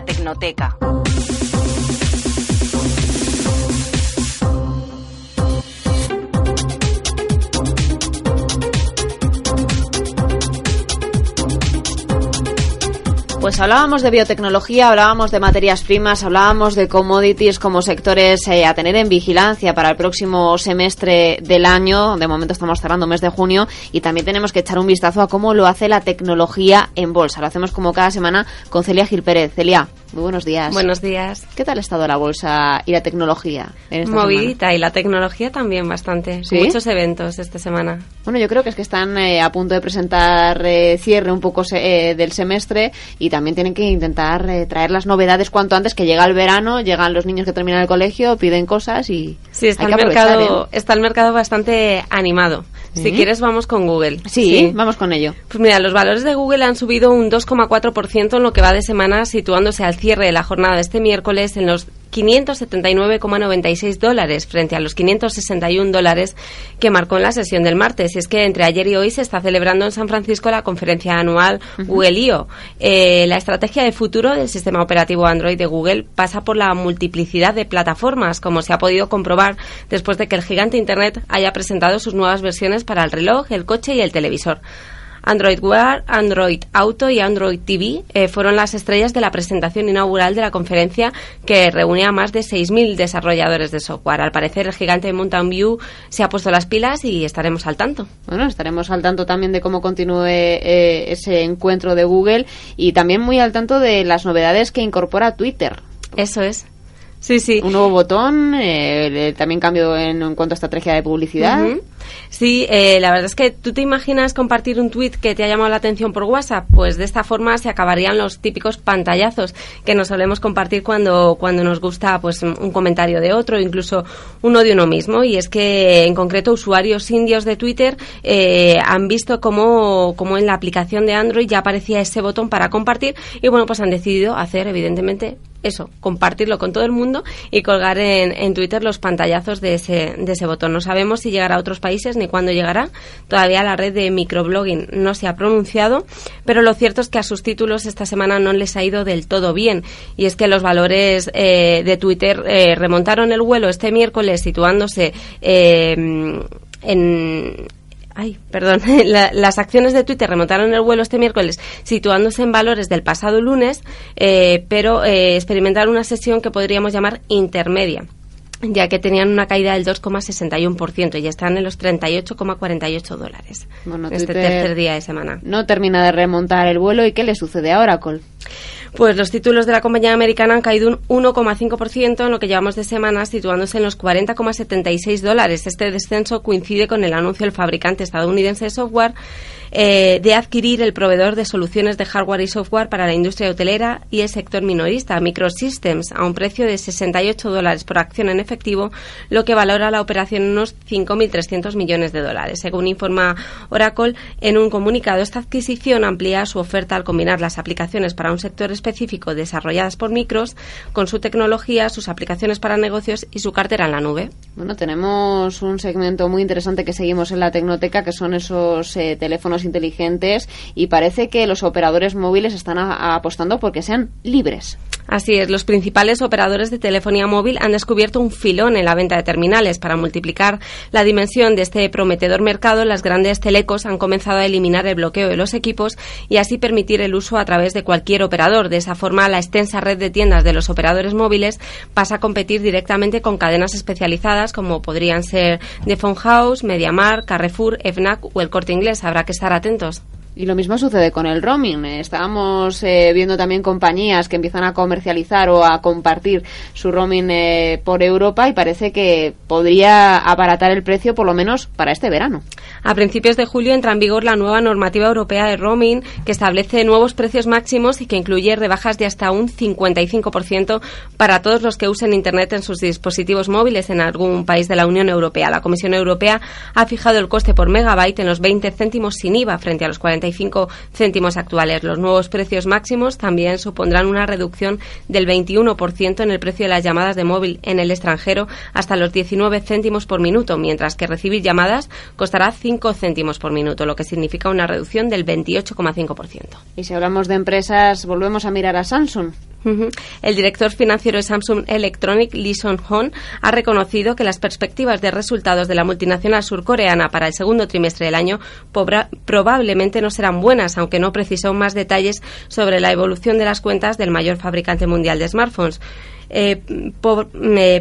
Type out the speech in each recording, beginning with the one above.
Tecnoteca. Pues hablábamos de biotecnología, hablábamos de materias primas, hablábamos de commodities como sectores eh, a tener en vigilancia para el próximo semestre del año. De momento estamos cerrando mes de junio y también tenemos que echar un vistazo a cómo lo hace la tecnología en bolsa. Lo hacemos como cada semana con Celia Gil Pérez. Celia, muy buenos días. Buenos días. ¿Qué tal ha estado la bolsa y la tecnología? En esta Movidita semana? y la tecnología también bastante. ¿Sí? Muchos eventos esta semana. Bueno, yo creo que es que están eh, a punto de presentar eh, cierre un poco se- eh, del semestre y también tienen que intentar eh, traer las novedades cuanto antes, que llega el verano, llegan los niños que terminan el colegio, piden cosas y Sí, está hay el, que mercado, ¿eh? está el mercado bastante animado. Si ¿Sí? quieres, vamos con Google. Sí, vamos con ello. Pues mira, los valores de Google han subido un 2,4% en lo que va de semana, situándose al cierre de la jornada de este miércoles en los 579,96 dólares frente a los 561 dólares que marcó en la sesión del martes. Y es que entre ayer y hoy se está celebrando en San Francisco la conferencia anual Google I.O. Eh, la estrategia de futuro del sistema operativo Android de Google pasa por la multiplicidad de plataformas, como se ha podido comprobar después de que el gigante Internet haya presentado sus nuevas versiones para el reloj, el coche y el televisor. Android Wear, Android Auto y Android TV eh, fueron las estrellas de la presentación inaugural de la conferencia que reunía a más de 6.000 desarrolladores de software. Al parecer, el gigante Mountain View se ha puesto las pilas y estaremos al tanto. Bueno, estaremos al tanto también de cómo continúe eh, ese encuentro de Google y también muy al tanto de las novedades que incorpora Twitter. Eso es. Sí, sí. Un nuevo botón, eh, también cambio en, en cuanto a estrategia de publicidad. Sí, eh, la verdad es que tú te imaginas compartir un tweet que te ha llamado la atención por WhatsApp, pues de esta forma se acabarían los típicos pantallazos que nos solemos compartir cuando, cuando nos gusta pues un un comentario de otro, incluso uno de uno mismo. Y es que en concreto usuarios indios de Twitter eh, han visto cómo, cómo en la aplicación de Android ya aparecía ese botón para compartir y bueno, pues han decidido hacer evidentemente eso, compartirlo con todo el mundo y colgar en, en Twitter los pantallazos de ese, de ese botón. No sabemos si llegará a otros países ni cuándo llegará. Todavía la red de microblogging no se ha pronunciado, pero lo cierto es que a sus títulos esta semana no les ha ido del todo bien. Y es que los valores eh, de Twitter eh, remontaron el vuelo este miércoles situándose eh, en Ay, perdón. La- las acciones de Twitter remontaron el vuelo este miércoles, situándose en valores del pasado lunes, eh, pero eh, experimentaron una sesión que podríamos llamar intermedia ya que tenían una caída del 2,61% y están en los 38,48 dólares Bueno, este Twitter- tercer día de semana. No termina de remontar el vuelo y ¿qué le sucede a Oracle? Pues los títulos de la compañía americana han caído un 1,5% en lo que llevamos de semana, situándose en los 40,76 dólares. Este descenso coincide con el anuncio del fabricante estadounidense de software eh, de adquirir el proveedor de soluciones de hardware y software para la industria hotelera y el sector minorista, Microsystems, a un precio de 68 dólares por acción en efectivo, lo que valora la operación en unos 5.300 millones de dólares. Según informa Oracle, en un comunicado, esta adquisición amplía su oferta al combinar las aplicaciones para un sector específico desarrolladas por Micros con su tecnología, sus aplicaciones para negocios y su cartera en la nube. Bueno, tenemos un segmento muy interesante que seguimos en la Tecnoteca, que son esos eh, teléfonos inteligentes, y parece que los operadores móviles están a- apostando porque sean libres. Así es, los principales operadores de telefonía móvil han descubierto un filón en la venta de terminales. Para multiplicar la dimensión de este prometedor mercado, las grandes telecos han comenzado a eliminar el bloqueo de los equipos y así permitir el uso a través de cualquier operador. De esa forma, la extensa red de tiendas de los operadores móviles pasa a competir directamente con cadenas especializadas como podrían ser The Phone House, MediaMarkt, Carrefour, FNAC o el Corte Inglés. Habrá que estar atentos. Y lo mismo sucede con el roaming. Estábamos eh, viendo también compañías que empiezan a comercializar o a compartir su roaming eh, por Europa y parece que podría abaratar el precio por lo menos para este verano. A principios de julio entra en vigor la nueva normativa europea de roaming que establece nuevos precios máximos y que incluye rebajas de hasta un 55% para todos los que usen Internet en sus dispositivos móviles en algún país de la Unión Europea. La Comisión Europea ha fijado el coste por megabyte en los 20 céntimos sin IVA frente a los 45 céntimos actuales. Los nuevos precios máximos también supondrán una reducción del 21% en el precio de las llamadas de móvil en el extranjero hasta los 19 céntimos por minuto, mientras que recibir llamadas costará 5 céntimos por minuto, lo que significa una reducción del 28,5%. Y si hablamos de empresas, volvemos a mirar a Samsung. El director financiero de Samsung Electronic, Lee Son-hon, ha reconocido que las perspectivas de resultados de la multinacional surcoreana para el segundo trimestre del año probablemente no serán buenas, aunque no precisó más detalles sobre la evolución de las cuentas del mayor fabricante mundial de smartphones. Eh,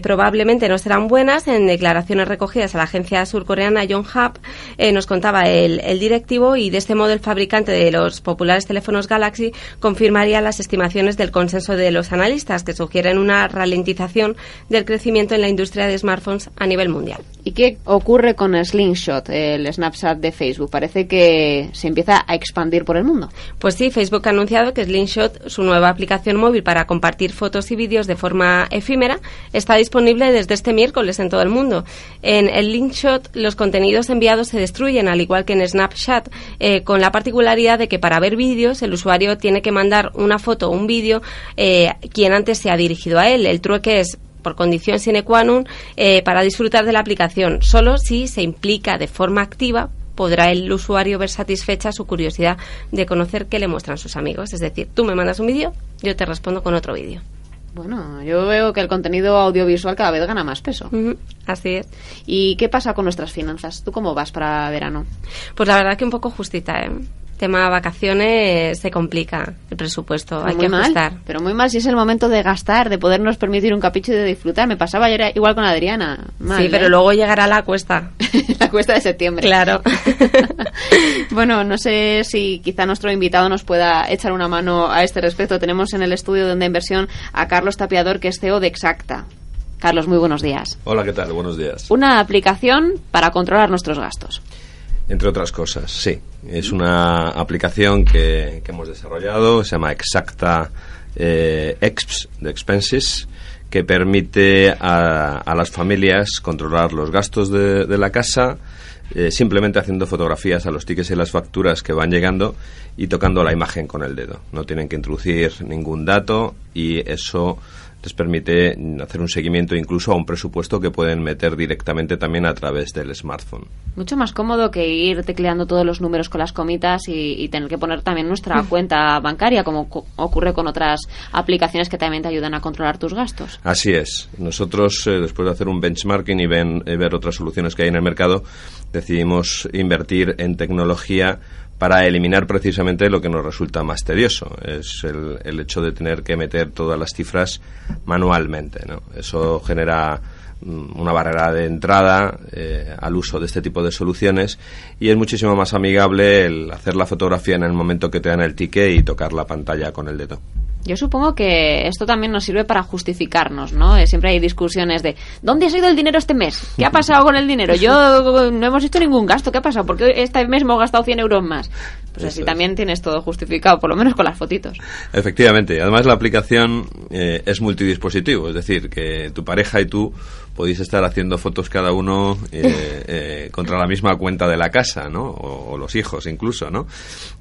probablemente no serán buenas. En declaraciones recogidas a la agencia surcoreana Yonhap eh, nos contaba el, directivo y de este modo el fabricante de los populares teléfonos Galaxy confirmaría las estimaciones del consenso de los analistas que sugieren una ralentización del crecimiento en la industria de smartphones a nivel mundial. ¿Y qué ocurre con Slingshot, el Snapchat de Facebook? Parece que se empieza a expandir por el mundo. Pues sí, Facebook ha anunciado que Slingshot, su nueva aplicación móvil para compartir fotos y vídeos de forma efímera, está disponible desde este miércoles en todo el mundo. En el Linkshot los contenidos enviados se destruyen, al igual que en Snapchat, eh, con la particularidad de que para ver vídeos el usuario tiene que mandar una foto o un vídeo eh, quien antes se ha dirigido a él. El trueque es por condición sine qua non eh, para disfrutar de la aplicación, solo si se implica de forma activa podrá el usuario ver satisfecha su curiosidad de conocer qué le muestran sus amigos. Es decir, tú me mandas un vídeo, yo te respondo con otro vídeo. Bueno, yo veo que el contenido audiovisual cada vez gana más peso. así es. ¿Y qué pasa con nuestras finanzas? ¿Tú cómo vas para verano? Pues la verdad que un poco justita, ¿eh? Tema vacaciones se complica el presupuesto, hay que ajustar. pero muy mal si es el momento de gastar, de podernos permitir un capricho y de disfrutar. Me pasaba ayer igual con Adriana. sí, pero ¿eh? luego llegará la cuesta. la cuesta de septiembre. Claro. bueno, no sé si quizá nuestro invitado nos pueda echar una mano a este respecto. Tenemos en el estudio de Onda Inversión a Carlos Tapiador, que es CEO de Exacta. Carlos, muy buenos días. Hola, ¿qué tal? Buenos días. Una aplicación para controlar nuestros gastos. Entre otras cosas, sí. Es una aplicación que, hemos desarrollado, se llama Exacta eh, Exps, de Expenses, que permite a, las familias controlar los gastos de, la casa, eh, simplemente haciendo fotografías a los tickets y las facturas que van llegando y tocando la imagen con el dedo. No tienen que introducir ningún dato y eso les permite hacer un seguimiento incluso a un presupuesto que pueden meter directamente también a través del smartphone. Mucho más cómodo que ir tecleando todos los números con las comitas y, tener que poner también nuestra mm. cuenta bancaria, como ocurre con otras aplicaciones que también te ayudan a controlar tus gastos. Así es. Nosotros, eh, después de hacer un benchmarking y eh, ver otras soluciones que hay en el mercado, decidimos invertir en tecnología para eliminar precisamente lo que nos resulta más tedioso, es el, el hecho de tener que meter todas las cifras manualmente. ¿no? Eso genera mm, una barrera de entrada eh, al uso de este tipo de soluciones y es muchísimo más amigable el hacer la fotografía en el momento que te dan el ticket y tocar la pantalla con el dedo. Yo supongo que esto también nos sirve para justificarnos, ¿no? Eh, siempre hay discusiones de ¿dónde ha ido el dinero este mes? ¿Qué ha pasado con el dinero? Yo no hemos hecho ningún gasto, ¿qué ha pasado? Porque este mes hemos gastado 100 euros más. Pues así también tienes todo justificado, por lo menos con las fotitos. Efectivamente, además la aplicación eh, es multidispositivo, es decir, que tu pareja y tú podéis estar haciendo fotos cada uno eh, eh, contra la misma cuenta de la casa, ¿no? O, los hijos incluso, ¿no?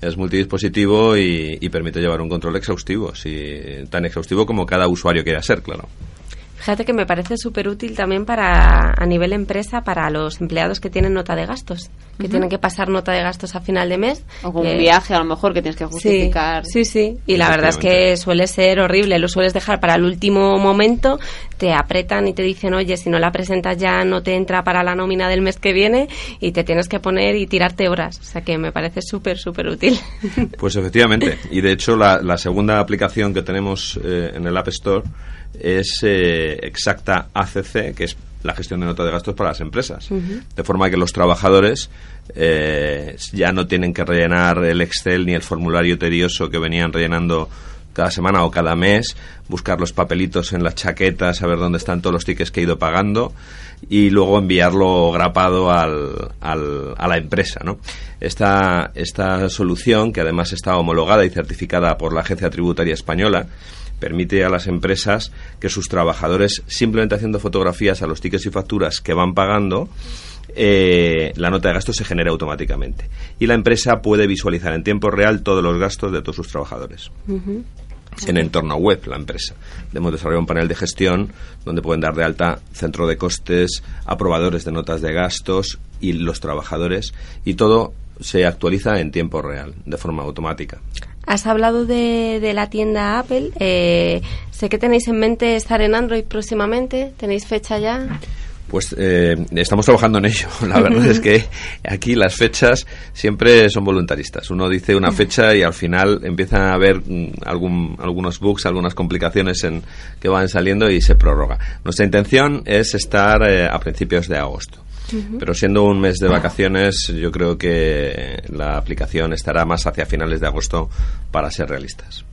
Es multidispositivo y, y permite llevar un control exhaustivo, si, tan exhaustivo como cada usuario quiera ser, claro. Fíjate que me parece súper útil también para a nivel empresa para los empleados que tienen nota de gastos, que tienen que pasar nota de gastos a final de mes. O con un viaje a lo mejor que tienes que justificar. Sí, sí, Y la verdad es que suele ser horrible. Lo sueles dejar para el último momento, te apretan y te dicen, oye, si no la presentas ya no te entra para la nómina del mes que viene y te tienes que poner y tirarte horas. O sea que me parece súper, súper útil. Pues efectivamente. Y de hecho la, la segunda aplicación que tenemos eh, en el App Store es eh, exacta ACC, que es la gestión de nota de gastos para las empresas. De forma que los trabajadores eh, ya no tienen que rellenar el Excel ni el formulario tedioso que venían rellenando cada semana o cada mes, buscar los papelitos en las chaquetas, saber dónde están todos los tickets que he ido pagando y luego enviarlo grapado al, a la empresa. ¿no? Esta, esta solución, que además está homologada y certificada por la Agencia Tributaria Española, permite a las empresas que sus trabajadores, simplemente haciendo fotografías a los tickets y facturas que van pagando, eh, la nota de gastos se genera automáticamente. Y la empresa puede visualizar en tiempo real todos los gastos de todos sus trabajadores. En entorno web, la empresa. Hemos desarrollado un panel de gestión donde pueden dar de alta centro de costes, aprobadores de notas de gastos y los trabajadores, y todo se actualiza en tiempo real, de forma automática. Has hablado de, la tienda Apple. Eh, sé que tenéis en mente estar en Android próximamente. ¿Tenéis fecha ya? Pues eh, estamos trabajando en ello. La verdad es que aquí las fechas siempre son voluntaristas. Uno dice una fecha y al final empiezan a haber mm, algún, algunos bugs, algunas complicaciones en, que van saliendo y se prorroga. Nuestra intención es estar eh, a principios de agosto. Pero siendo un mes de vacaciones, yo creo que la aplicación estará más hacia finales de agosto para ser realistas.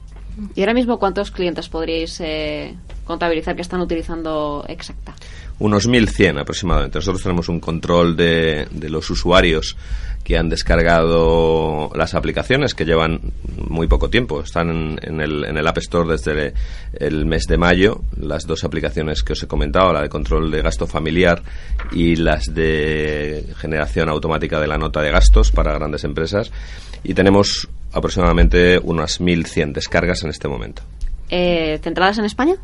¿Y ahora mismo cuántos clientes podríais eh, contabilizar que están utilizando Exacta? Unos 1.100 aproximadamente. Nosotros tenemos un control de, de los usuarios que han descargado las aplicaciones que llevan muy poco tiempo. Están en, en, el, en el App Store desde el mes de mayo. Las dos aplicaciones que os he comentado, la de control de gasto familiar y las de generación automática de la nota de gastos para grandes empresas. Y tenemos aproximadamente unas 1.100 descargas en este momento. Eh, ¿Centradas en España?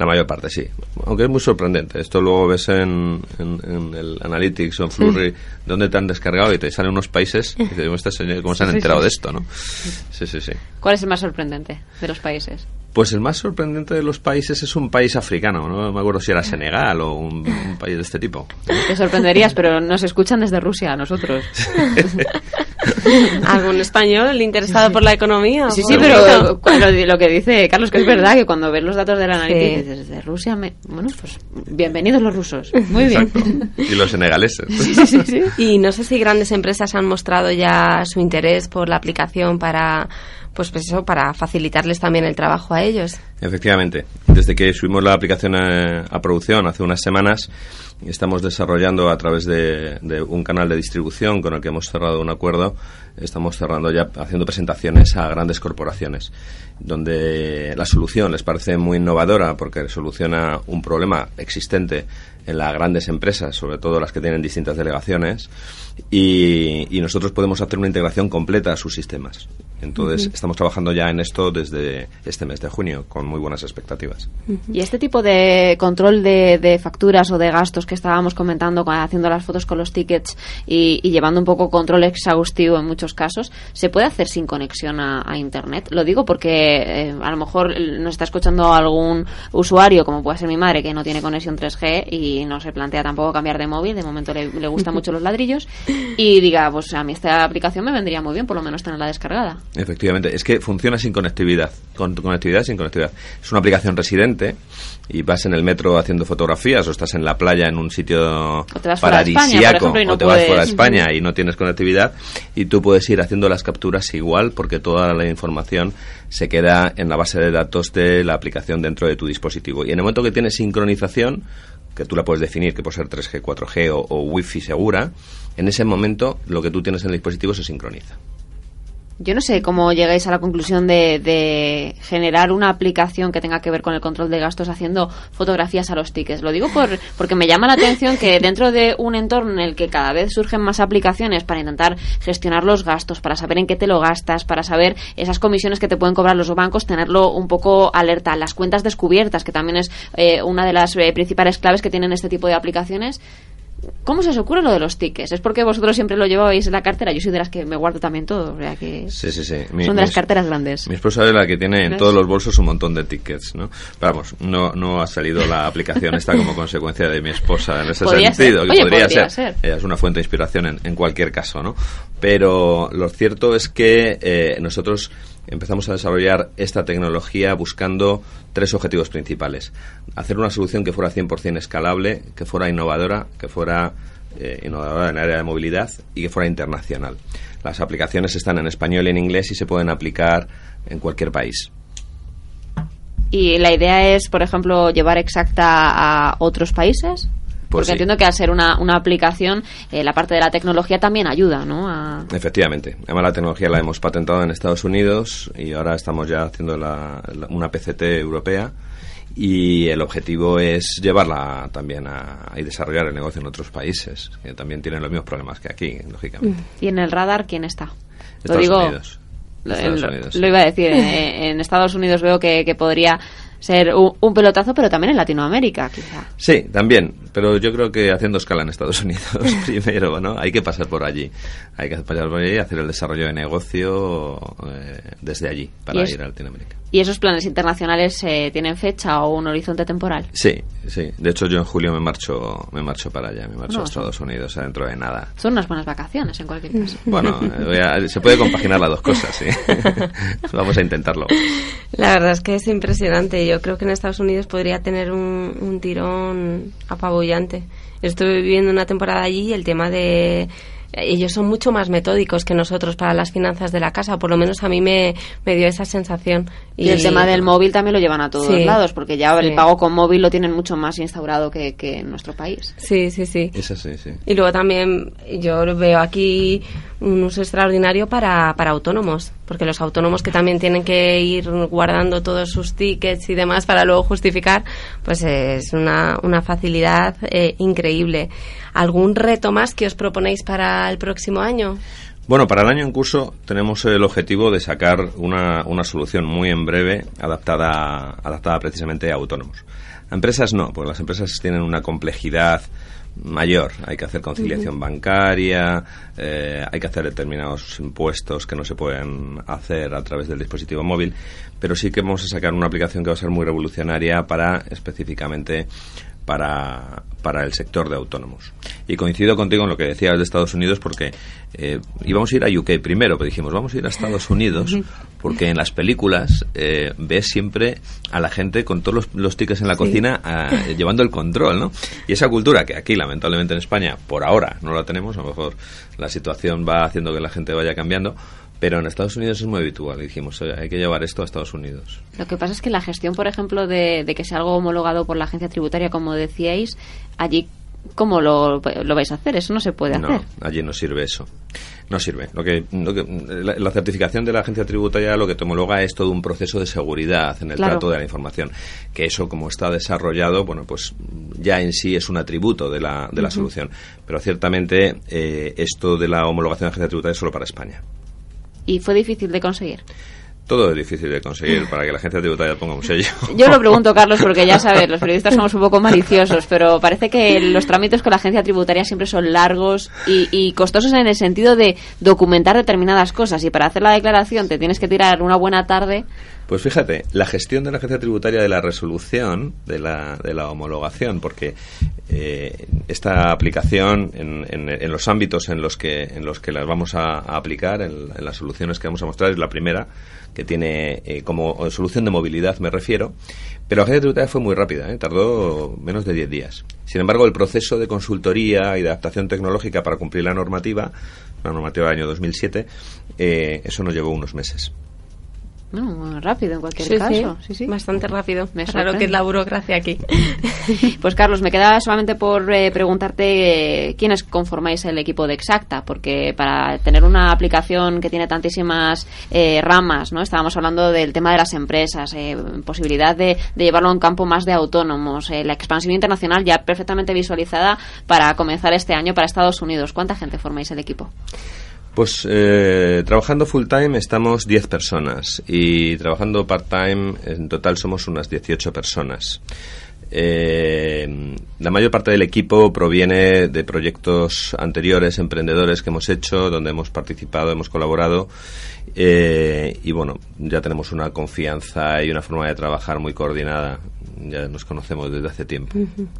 La mayor parte, sí. Aunque es muy sorprendente. Esto luego ves en, en, en el Analytics o en Flurry dónde te han descargado y te salen unos países y te digo, ¿cómo se han enterado de esto? ¿no? Sí, sí, sí. ¿Cuál es el más sorprendente de los países? Pues el más sorprendente de los países es un país africano, no me acuerdo si era Senegal o un, un país de este tipo. Te sorprenderías, pero nos escuchan desde Rusia a nosotros. ¿Algún español interesado por la economía? Sí, sí, pero lo que dice Carlos, que es verdad, que cuando ves los datos de la análisis, sí. desde Rusia, me... bueno, pues bienvenidos los rusos. Muy bien. Exacto. Y los senegaleses. Sí, sí, sí, y no sé si grandes empresas han mostrado ya su interés por la aplicación para pues, pues eso, para facilitarles también el trabajo a ellos. Efectivamente. Desde que subimos la aplicación a, a producción hace unas semanas, estamos desarrollando a través de, un canal de distribución con el que hemos cerrado un acuerdo. Estamos cerrando ya haciendo presentaciones a grandes corporaciones, donde la solución les parece muy innovadora porque soluciona un problema existente en las grandes empresas, sobre todo las que tienen distintas delegaciones, y, y nosotros podemos hacer una integración completa a sus sistemas. Entonces, uh -huh. estamos trabajando ya en esto desde este mes de junio, con muy buenas expectativas. Uh -huh. Y este tipo de control de, de, facturas o de gastos que estábamos comentando, haciendo las fotos con los tickets y, y llevando un poco control exhaustivo en muchos casos, ¿se puede hacer sin conexión a, a Internet? Lo digo porque eh, a lo mejor nos está escuchando algún usuario, como puede ser mi madre, que no tiene conexión 3G y no se plantea tampoco cambiar de móvil, de momento le, le gustan mucho los ladrillos, y diga, pues a mí esta aplicación me vendría muy bien, por lo menos tenerla descargada. Efectivamente, es que funciona sin conectividad, con conectividad sin conectividad. Es una aplicación residente y vas en el metro haciendo fotografías o estás en la playa en un sitio paradisíaco o te, no o te vas fuera de España y no tienes conectividad y tú puedes ir haciendo las capturas igual porque toda la información se queda en la base de datos de la aplicación dentro de tu dispositivo. Y en el momento que tienes sincronización, que tú la puedes definir, que puede ser 3G, 4G o, o Wi-Fi segura, en ese momento lo que tú tienes en el dispositivo se sincroniza. Yo no sé cómo llegáis a la conclusión de, de, generar una aplicación que tenga que ver con el control de gastos haciendo fotografías a los tickets. Lo digo por, porque me llama la atención que dentro de un entorno en el que cada vez surgen más aplicaciones para intentar gestionar los gastos, para saber en qué te lo gastas, para saber esas comisiones que te pueden cobrar los bancos, tenerlo un poco alerta. Las cuentas descubiertas, que también es eh, una de las eh, principales claves que tienen este tipo de aplicaciones ¿Cómo se os ocurre lo de los tickets? ¿Es porque vosotros siempre lo lleváis en la cartera? Yo soy de las que me guardo también todo. O sea que sí, sí, sí. Mi, son de las carteras grandes. Mi esposa es la que tiene en todos los bolsos un montón de tickets, ¿no? Pero vamos, no, no ha salido la aplicación esta como consecuencia de mi esposa en ese ¿Podría sentido. Ser? Oye, podría, podría ser. ser. Ella es una fuente de inspiración en, en cualquier caso, ¿no? Pero lo cierto es que eh, nosotros empezamos a desarrollar esta tecnología buscando tres objetivos principales. Hacer una solución que fuera 100% escalable, que fuera innovadora, que fuera eh, innovadora en el área de movilidad y que fuera internacional. Las aplicaciones están en español y en inglés y se pueden aplicar en cualquier país. ¿Y la idea es, por ejemplo, llevar exacta a otros países? Pues Porque sí. entiendo que al ser una, una aplicación, eh, la parte de la tecnología también ayuda, ¿no? A... Efectivamente. Además, la tecnología la hemos patentado en Estados Unidos y ahora estamos ya haciendo la, la, una PCT europea y el objetivo es llevarla también a, y desarrollar el negocio en otros países que también tienen los mismos problemas que aquí, lógicamente. ¿Y en el radar quién está? Estados lo digo, Unidos. Lo, Unidos, lo, sí. lo, iba a decir, en, en, Estados Unidos veo que, que podría ser un, pelotazo, pero también en Latinoamérica, quizá. Sí, también, pero yo creo que haciendo escala en Estados Unidos primero, ¿no? Hay que pasar por allí. Hay que pasar por allí y hacer el desarrollo de negocio eh, desde allí para ir a Latinoamérica. ¿Y esos planes internacionales eh, tienen fecha o un horizonte temporal? Sí, sí. De hecho, yo en julio me marcho, me marcho para allá, me marcho a Estados Unidos dentro de nada. Son unas buenas vacaciones en cualquier caso. Bueno, eh, se puede compaginar las dos cosas, sí. Vamos a intentarlo. La verdad es que es impresionante. Yo creo que en Estados Unidos podría tener un, un tirón apabullante. Estuve viviendo una temporada allí y el tema de ellos son mucho más metódicos que nosotros para las finanzas de la casa, por lo menos a mí me, me dio esa sensación. Y, el tema del móvil también lo llevan a todos lados, porque ya el pago con móvil lo tienen mucho más instaurado que, que en nuestro país. Sí, sí, sí. Eso sí, sí. Y luego también yo veo aquí un uso extraordinario para, para autónomos, porque los autónomos que también tienen que ir guardando todos sus tickets y demás para luego justificar, pues es una, una facilidad eh, increíble. ¿Algún reto más que os proponéis para el próximo año? Bueno, para el año en curso tenemos el objetivo de sacar una, una solución muy en breve adaptada, adaptada precisamente a autónomos. A empresas no, porque las empresas tienen una complejidad mayor. Hay que hacer conciliación bancaria, eh, hay que hacer determinados impuestos que no se pueden hacer a través del dispositivo móvil, pero sí que vamos a sacar una aplicación que va a ser muy revolucionaria para específicamente para, para el sector de autónomos. Y coincido contigo en lo que decías de Estados Unidos porque eh, íbamos a ir a UK primero, pero dijimos, vamos a ir a Estados Unidos porque en las películas eh, ves siempre a la gente con todos los, tickets en la cocina llevando el control, ¿no? Y esa cultura que aquí, lamentablemente en España, por ahora no la tenemos, a lo mejor la situación va haciendo que la gente vaya cambiando, pero en Estados Unidos es muy habitual. dijimos, hay que llevar esto a Estados Unidos. Lo que pasa es que la gestión, por ejemplo, de, que sea algo homologado por la agencia tributaria, como decíais, allí ¿Cómo lo, vais a hacer? Eso no se puede hacer. No, allí no sirve eso. No sirve. Lo que, la, certificación de la agencia tributaria lo que te homologa es todo un proceso de seguridad en el trato de la información. Que eso, como está desarrollado, bueno, pues ya en sí es un atributo de la, de la solución. Pero ciertamente eh, esto de la homologación de la agencia tributaria es solo para España y fue difícil de conseguir. Todo es difícil de conseguir para que la gente tributaria ponga un sello. Yo lo pregunto, Carlos, porque ya sabes, los periodistas somos un poco maliciosos, pero parece que los trámites con la agencia tributaria siempre son largos y, y, costosos en el sentido de documentar determinadas cosas. Y para hacer la declaración te tienes que tirar una buena tarde. Pues fíjate, la gestión de la agencia tributaria de la resolución, de la, de la homologación, porque eh, esta aplicación en, en, los ámbitos en los que, en los que las vamos a, aplicar, en, las soluciones que vamos a mostrar, es la primera, que tiene eh, como solución de movilidad, me refiero, pero la agencia tributaria fue muy rápida, ¿eh? tardó menos de 10 días. Sin embargo, el proceso de consultoría y de adaptación tecnológica para cumplir la normativa, la normativa del año 2007, eso nos llevó unos meses. No, rápido en cualquier caso. Sí. Sí, Bastante rápido. Me claro que es la burocracia aquí. pues Carlos, me queda solamente por eh, preguntarte quiénes conformáis el equipo de Exacta, porque para tener una aplicación que tiene tantísimas eh, ramas, ¿no? Estábamos hablando del tema de las empresas, eh, posibilidad de, de, llevarlo a un campo más de autónomos, la expansión internacional ya perfectamente visualizada para comenzar este año para Estados Unidos. ¿Cuánta gente formáis el equipo? Pues eh, trabajando full time estamos 10 personas y trabajando part time en total somos unas 18 personas. Eh, la mayor parte del equipo proviene de proyectos anteriores, emprendedores que hemos hecho, donde hemos participado, hemos colaborado. Eh, y bueno, ya tenemos una confianza y una forma de trabajar muy coordinada. Ya nos conocemos desde hace tiempo.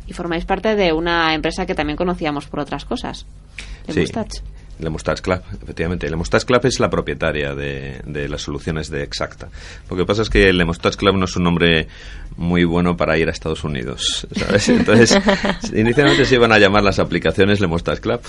Y formáis parte de una empresa que también conocíamos por otras cosas. Sí. Mustache Club, efectivamente. Mustache Club es la propietaria de, de, las soluciones de Exacta. Lo que pasa es que Le Mustache Club no es un nombre muy bueno para ir a Estados Unidos, ¿sabes? Entonces, inicialmente se iban a llamar las aplicaciones Le Mustache Club,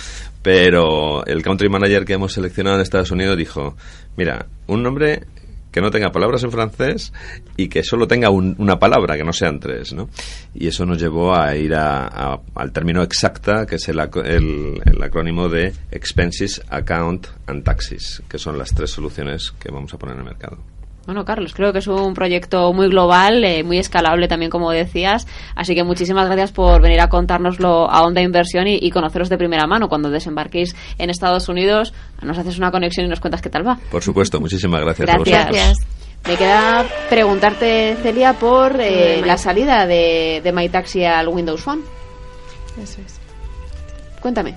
pero el country manager que hemos seleccionado en Estados Unidos dijo, mira, un nombre que no tenga palabras en francés y que solo tenga una palabra, que no sean tres, ¿no? Y eso nos llevó a ir a, al término exacta, que es el, el, acrónimo de Expenses, Account and Taxes, que son las tres soluciones que vamos a poner en el mercado. Bueno, Carlos, creo que es un proyecto muy global, eh, muy escalable también, como decías. Así que muchísimas gracias por venir a contárnoslo a Onda Inversión y, conoceros de primera mano. Cuando desembarquéis en Estados Unidos, nos haces una conexión y nos cuentas qué tal va. Por supuesto, muchísimas gracias. Gracias. Me queda preguntarte, Celia, por eh, la salida de, de MyTaxi al Windows Phone. Eso es. Cuéntame.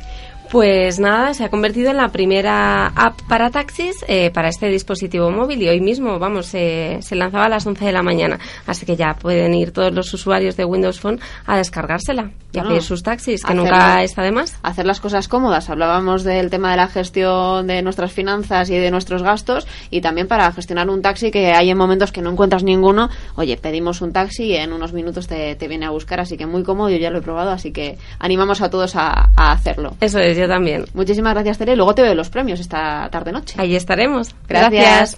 Pues nada, se ha convertido en la primera app para taxis eh, para este dispositivo móvil y hoy mismo, vamos, eh, se lanzaba a las 11 de la mañana. Así que ya pueden ir todos los usuarios de Windows Phone a descargársela y a Bueno, pedir sus taxis, que nunca está de más. hacer las cosas cómodas. Hablábamos del tema de la gestión de nuestras finanzas y de nuestros gastos y también para gestionar un taxi que hay en momentos que no encuentras ninguno. Oye, pedimos un taxi y en unos minutos te, te viene a buscar, así que muy cómodo, yo ya lo he probado, así que animamos a todos a, a hacerlo. Eso es, yo también. Muchísimas gracias, Tere. Luego te veo los premios esta tarde-noche. Ahí estaremos. Gracias. gracias.